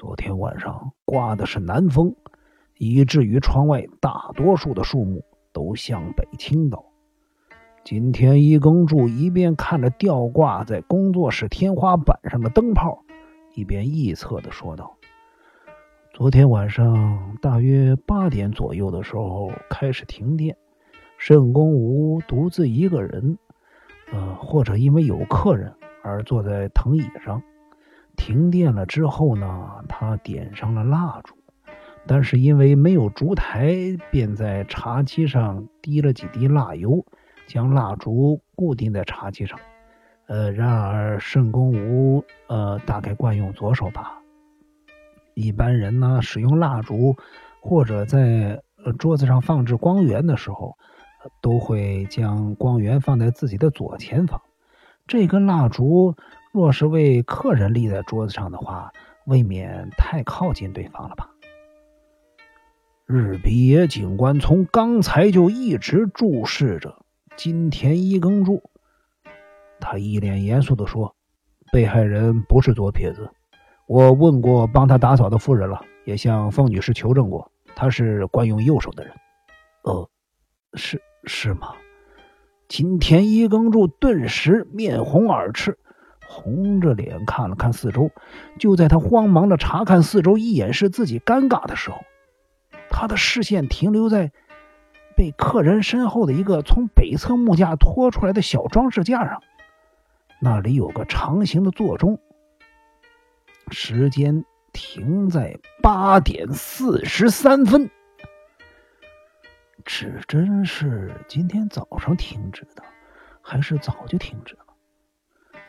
昨天晚上刮的是南风，以至于窗外大多数的树木都向北倾倒。今天一耕助一边看着吊挂在工作室天花板上的灯泡，一边臆测的说道：“昨天晚上大约八点左右的时候开始停电，圣公吴独自一个人，呃，或者因为有客人而坐在藤椅上。”停电了之后呢，他点上了蜡烛，但是因为没有烛台，便在茶几上滴了几滴蜡油，将蜡烛固定在茶几上。呃，然而圣公吴呃大概惯用左手吧。一般人呢，使用蜡烛或者在桌子上放置光源的时候，都会将光源放在自己的左前方。这根蜡烛。若是为客人立在桌子上的话，未免太靠近对方了吧？日比野警官从刚才就一直注视着金田一耕助，他一脸严肃的说：“被害人不是左撇子，我问过帮他打扫的妇人了，也向凤女士求证过，他是惯用右手的人。”呃，是是吗？金田一耕助顿时面红耳赤。红着脸看了看四周，就在他慌忙的查看四周以掩饰自己尴尬的时候，他的视线停留在被客人身后的一个从北侧木架拖出来的小装饰架上，那里有个长形的座钟，时间停在八点四十三分。指针是今天早上停止的，还是早就停止了？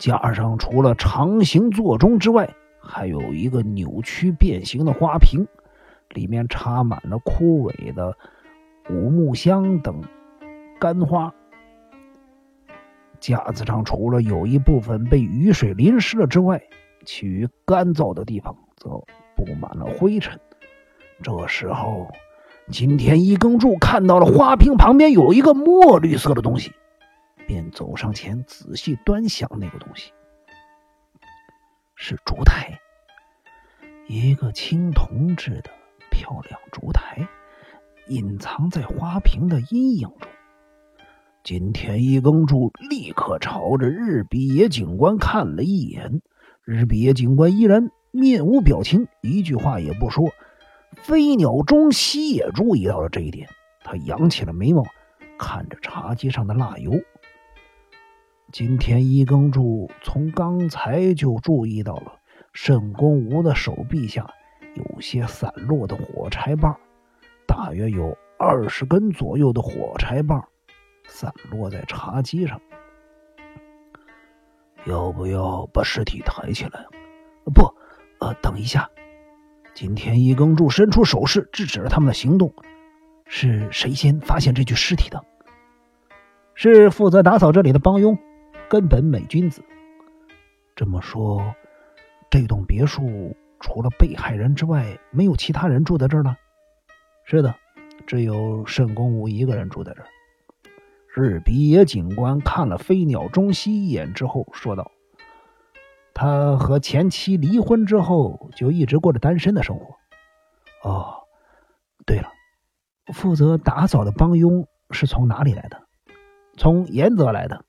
架上除了长形座钟之外，还有一个扭曲变形的花瓶，里面插满了枯萎的五木香等干花。架子上除了有一部分被雨水淋湿了之外，其余干燥的地方则布满了灰尘。这时候，金田一耕助看到了花瓶旁边有一个墨绿色的东西。便走上前，仔细端详那个东西，是烛台，一个青铜制的漂亮烛台，隐藏在花瓶的阴影中。金田一耕助立刻朝着日比野警官看了一眼，日比野警官依然面无表情，一句话也不说。飞鸟中西也注意到了这一点，他扬起了眉毛，看着茶几上的蜡油。今天一耕助从刚才就注意到了沈公吴的手臂下有些散落的火柴棒，大约有二十根左右的火柴棒散落在茶几上。要不要把尸体抬起来？不，呃，等一下。今天一耕助伸出手势制止了他们的行动。是谁先发现这具尸体的？是负责打扫这里的帮佣。根本美君子。这么说，这栋别墅除了被害人之外，没有其他人住在这儿了。是的，只有慎公武一个人住在这儿。日比野警官看了飞鸟中西一眼之后，说道：“他和前妻离婚之后，就一直过着单身的生活。哦，对了，负责打扫的帮佣是从哪里来的？从岩泽来的。”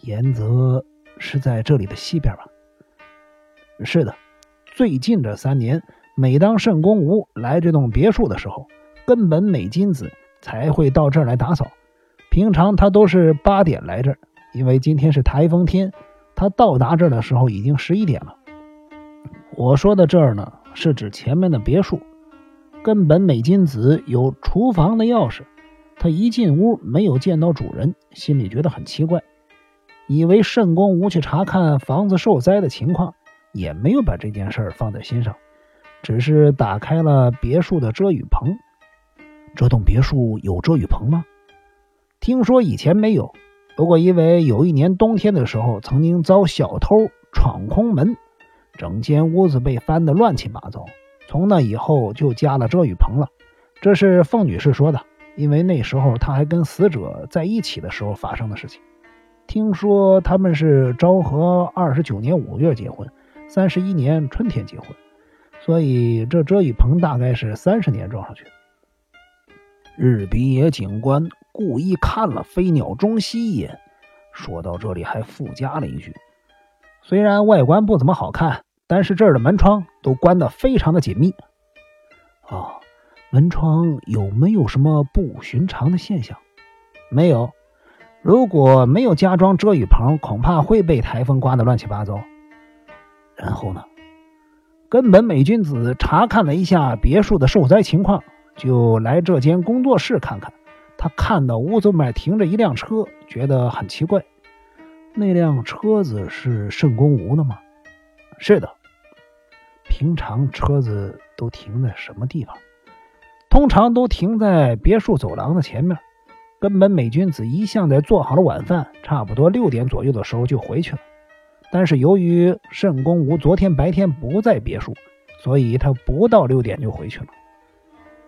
岩泽是在这里的西边吧？是的，最近这三年，每当圣公吴来这栋别墅的时候，根本美金子才会到这儿来打扫。平常他都是八点来这儿，因为今天是台风天，他到达这儿的时候已经十一点了。我说的这儿呢，是指前面的别墅。根本美金子有厨房的钥匙，他一进屋没有见到主人，心里觉得很奇怪。以为圣公无去查看房子受灾的情况，也没有把这件事放在心上，只是打开了别墅的遮雨棚。这栋别墅有遮雨棚吗？听说以前没有，不过因为有一年冬天的时候，曾经遭小偷闯空门，整间屋子被翻得乱七八糟，从那以后就加了遮雨棚了。这是凤女士说的，因为那时候她还跟死者在一起的时候发生的事情。听说他们是昭和二十九年五月结婚，三十一年春天结婚，所以这遮雨棚大概是三十年装上去。日比野警官故意看了飞鸟中西一眼，说到这里还附加了一句：“虽然外观不怎么好看，但是这儿的门窗都关得非常的紧密。”啊，门窗有没有什么不寻常的现象？没有。如果没有加装遮雨棚，恐怕会被台风刮得乱七八糟。然后呢？根本美君子查看了一下别墅的受灾情况，就来这间工作室看看。他看到屋子外停着一辆车，觉得很奇怪。那辆车子是圣公吴的吗？是的。平常车子都停在什么地方？通常都停在别墅走廊的前面。根本美君子一向在做好了晚饭，差不多六点左右的时候就回去了。但是由于圣公吴昨天白天不在别墅，所以他不到六点就回去了。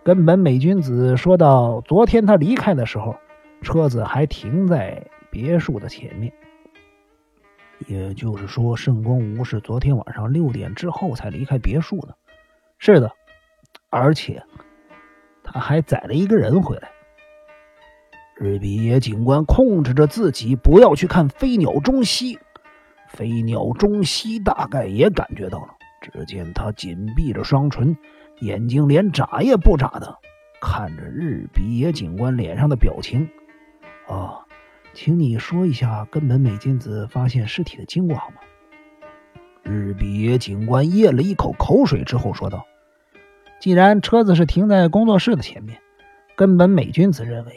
根本美君子说到，昨天他离开的时候，车子还停在别墅的前面。也就是说，圣公吴是昨天晚上六点之后才离开别墅的。是的，而且他还载了一个人回来。日比野警官控制着自己，不要去看飞鸟中西。飞鸟中西大概也感觉到了，只见他紧闭着双唇，眼睛连眨也不眨的看着日比野警官脸上的表情。啊，请你说一下根本美金子发现尸体的经过好吗？日比野警官咽了一口口水之后说道：“既然车子是停在工作室的前面，根本美君子认为。”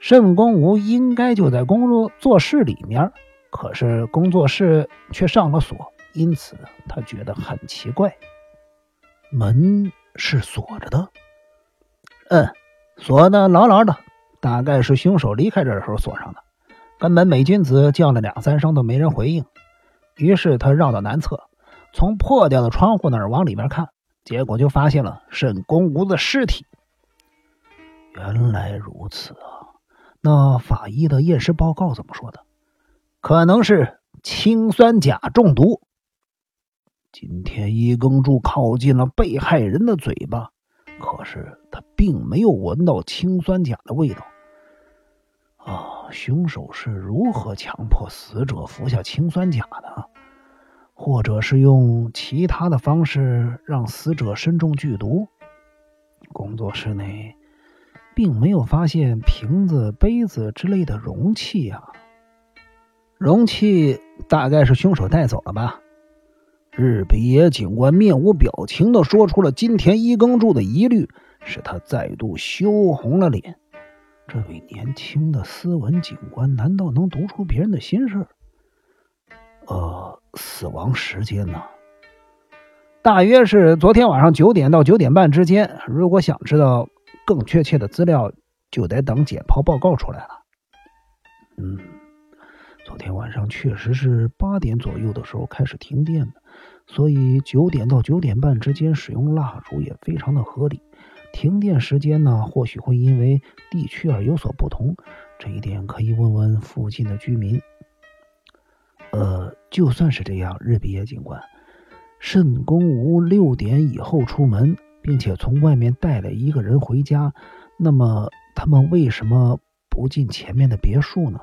圣公吴应该就在工作室里面，可是工作室却上了锁，因此他觉得很奇怪。门是锁着的，嗯，锁的牢牢的，大概是凶手离开这的时候锁上的。根本美君子叫了两三声都没人回应，于是他绕到南侧，从破掉的窗户那儿往里面看，结果就发现了圣公吴的尸体。原来如此啊！那法医的验尸报告怎么说的？可能是氰酸钾中毒。今天一耕助靠近了被害人的嘴巴，可是他并没有闻到氰酸钾的味道。啊，凶手是如何强迫死者服下氰酸钾的？或者是用其他的方式让死者身中剧毒？工作室内。并没有发现瓶子、杯子之类的容器啊，容器大概是凶手带走了吧？日比野警官面无表情的说出了金田一耕助的疑虑，使他再度羞红了脸。这位年轻的斯文警官难道能读出别人的心事？呃，死亡时间呢？大约是昨天晚上九点到九点半之间。如果想知道。更确切的资料就得等解剖报告出来了。嗯，昨天晚上确实是八点左右的时候开始停电的，所以九点到九点半之间使用蜡烛也非常的合理。停电时间呢，或许会因为地区而有所不同，这一点可以问问附近的居民。呃，就算是这样，日比野警官，慎公吴六点以后出门。并且从外面带了一个人回家，那么他们为什么不进前面的别墅呢？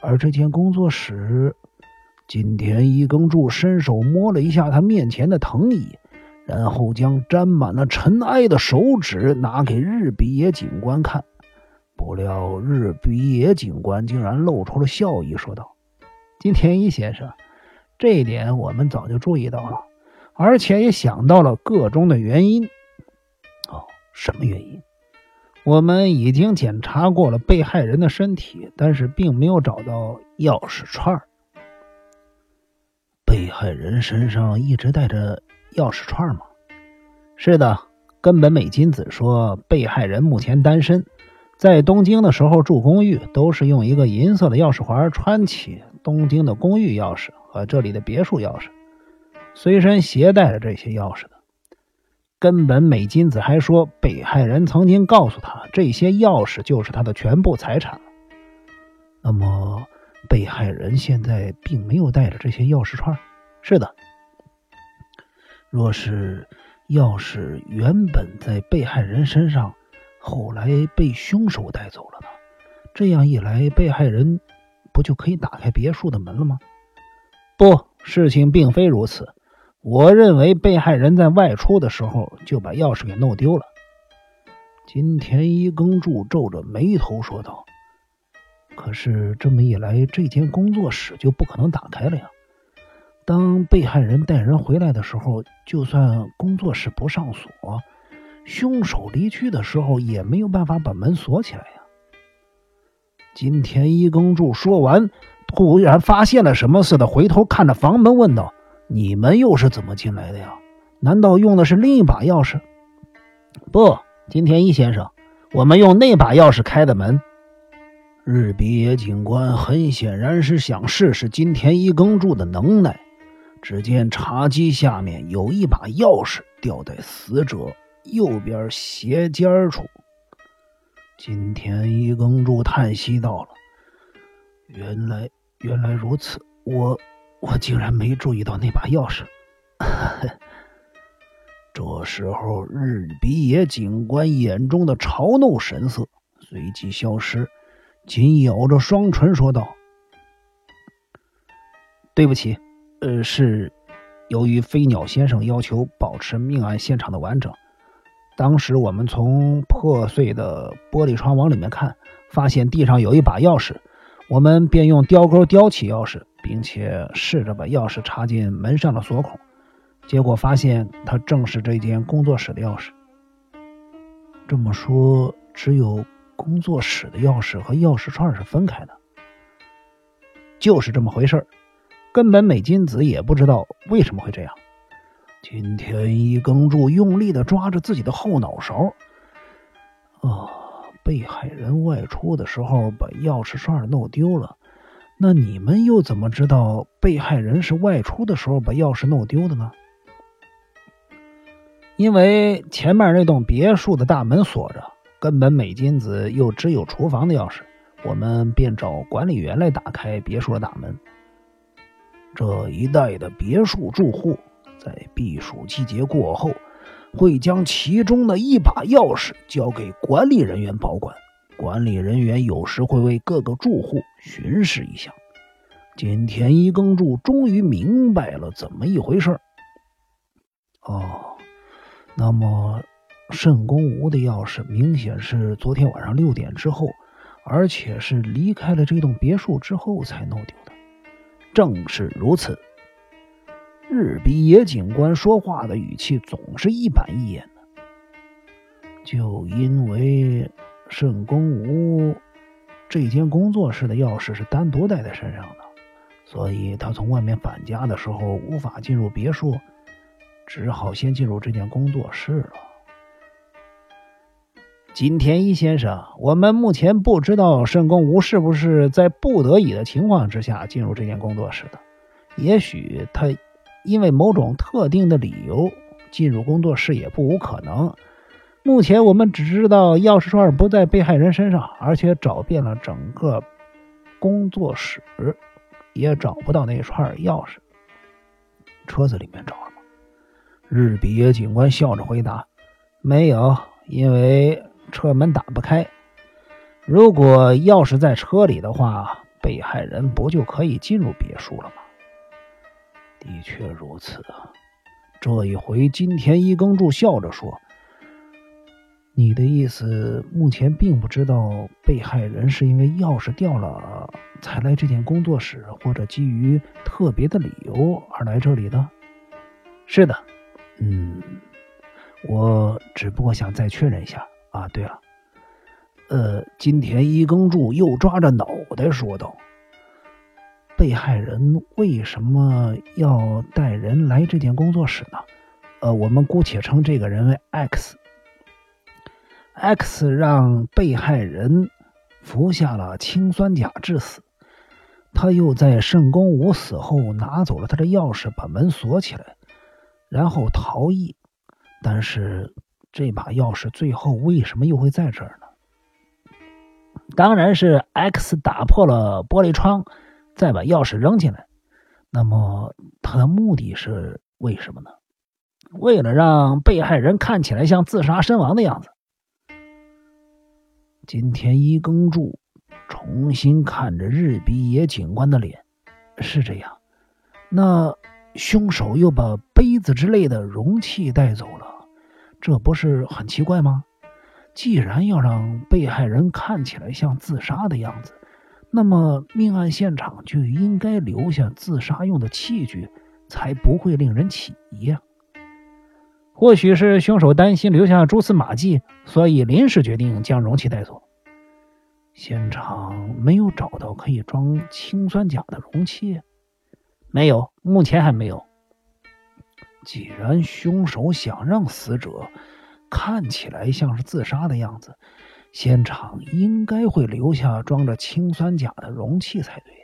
而这间工作室，金田一耕助伸手摸了一下他面前的藤椅，然后将沾满了尘埃的手指拿给日比野警官看。不料日比野警官竟然露出了笑意，说道：“金田一先生，这一点我们早就注意到了，而且也想到了个中的原因。”什么原因？我们已经检查过了被害人的身体，但是并没有找到钥匙串。被害人身上一直带着钥匙串吗？是的，根本美金子说，被害人目前单身，在东京的时候住公寓，都是用一个银色的钥匙环穿起东京的公寓钥匙和这里的别墅钥匙，随身携带着这些钥匙的。根本美金子还说，被害人曾经告诉他，这些钥匙就是他的全部财产。那么，被害人现在并没有带着这些钥匙串。是的，若是钥匙原本在被害人身上，后来被凶手带走了呢？这样一来，被害人不就可以打开别墅的门了吗？不，事情并非如此。我认为被害人在外出的时候就把钥匙给弄丢了。金田一耕助皱着眉头说道：“可是这么一来，这间工作室就不可能打开了呀。当被害人带人回来的时候，就算工作室不上锁，凶手离去的时候也没有办法把门锁起来呀。”金田一耕助说完，突然发现了什么似的，回头看着房门问道：“你们又是怎么进来的呀？难道用的是另一把钥匙？”不。金田一先生，我们用那把钥匙开的门。日比野警官很显然是想试试金田一耕助的能耐。只见茶几下面有一把钥匙掉在死者右边斜尖处。金田一耕助叹息道了：“原来，原来如此，我，我竟然没注意到那把钥匙。”这时候，日比野警官眼中的嘲弄神色随即消失，紧咬着双唇说道：“对不起，呃，是由于飞鸟先生要求保持命案现场的完整。当时我们从破碎的玻璃窗往里面看，发现地上有一把钥匙，我们便用雕钩雕起钥匙，并且试着把钥匙插进门上的锁孔。”结果发现，他正是这间工作室的钥匙。这么说，只有工作室的钥匙和钥匙串是分开的，就是这么回事根本美金子也不知道为什么会这样。金田一耕助用力的抓着自己的后脑勺。啊，被害人外出的时候把钥匙串弄丢了，那你们又怎么知道被害人是外出的时候把钥匙弄丢的呢？因为前面那栋别墅的大门锁着，根本美金子又只有厨房的钥匙，我们便找管理员来打开别墅的大门。这一带的别墅住户在避暑季节过后，会将其中的一把钥匙交给管理人员保管。管理人员有时会为各个住户巡视一下。金田一耕助终于明白了怎么一回事儿哦。那么，慎公吴的钥匙明显是昨天晚上六点之后，而且是离开了这栋别墅之后才弄丢的。正是如此。日比野警官说话的语气总是一板一眼的。就因为圣公吴这间工作室的钥匙是单独带在身上的，所以他从外面返家的时候无法进入别墅。只好先进入这间工作室了。金田一先生，我们目前不知道圣公吾是不是在不得已的情况之下进入这间工作室的。也许他因为某种特定的理由进入工作室也不无可能。目前我们只知道钥匙串不在被害人身上，而且找遍了整个工作室，也找不到那串钥匙。车子里面找了吗。日比野警官笑着回答：“没有，因为车门打不开。如果钥匙在车里的话，被害人不就可以进入别墅了吗？”的确如此。这一回，金田一耕助笑着说：“你的意思，目前并不知道被害人是因为钥匙掉了才来这间工作室，或者基于特别的理由而来这里的？”是的。嗯，我只不过想再确认一下啊。对了，呃，金田一耕助又抓着脑袋说道：“被害人为什么要带人来这间工作室呢？呃，我们姑且称这个人为 X。X 让被害人服下了氰酸钾致死，他又在圣公武死后拿走了他的钥匙，把门锁起来。”然后逃逸，但是这把钥匙最后为什么又会在这儿呢？当然是 X 打破了玻璃窗，再把钥匙扔进来。那么他的目的是为什么呢？为了让被害人看起来像自杀身亡的样子。今天一更住重新看着日比野警官的脸，是这样。那凶手又把杯子之类的容器带走了，这不是很奇怪吗？既然要让被害人看起来像自杀的样子，那么命案现场就应该留下自杀用的器具，才不会令人起疑呀。或许是凶手担心留下蛛丝马迹，所以临时决定将容器带走。现场没有找到可以装氰酸钾的容器，没有，目前还没有。既然凶手想让死者。看起来像是自杀的样子，现场应该会留下装着氰酸钾的容器才对。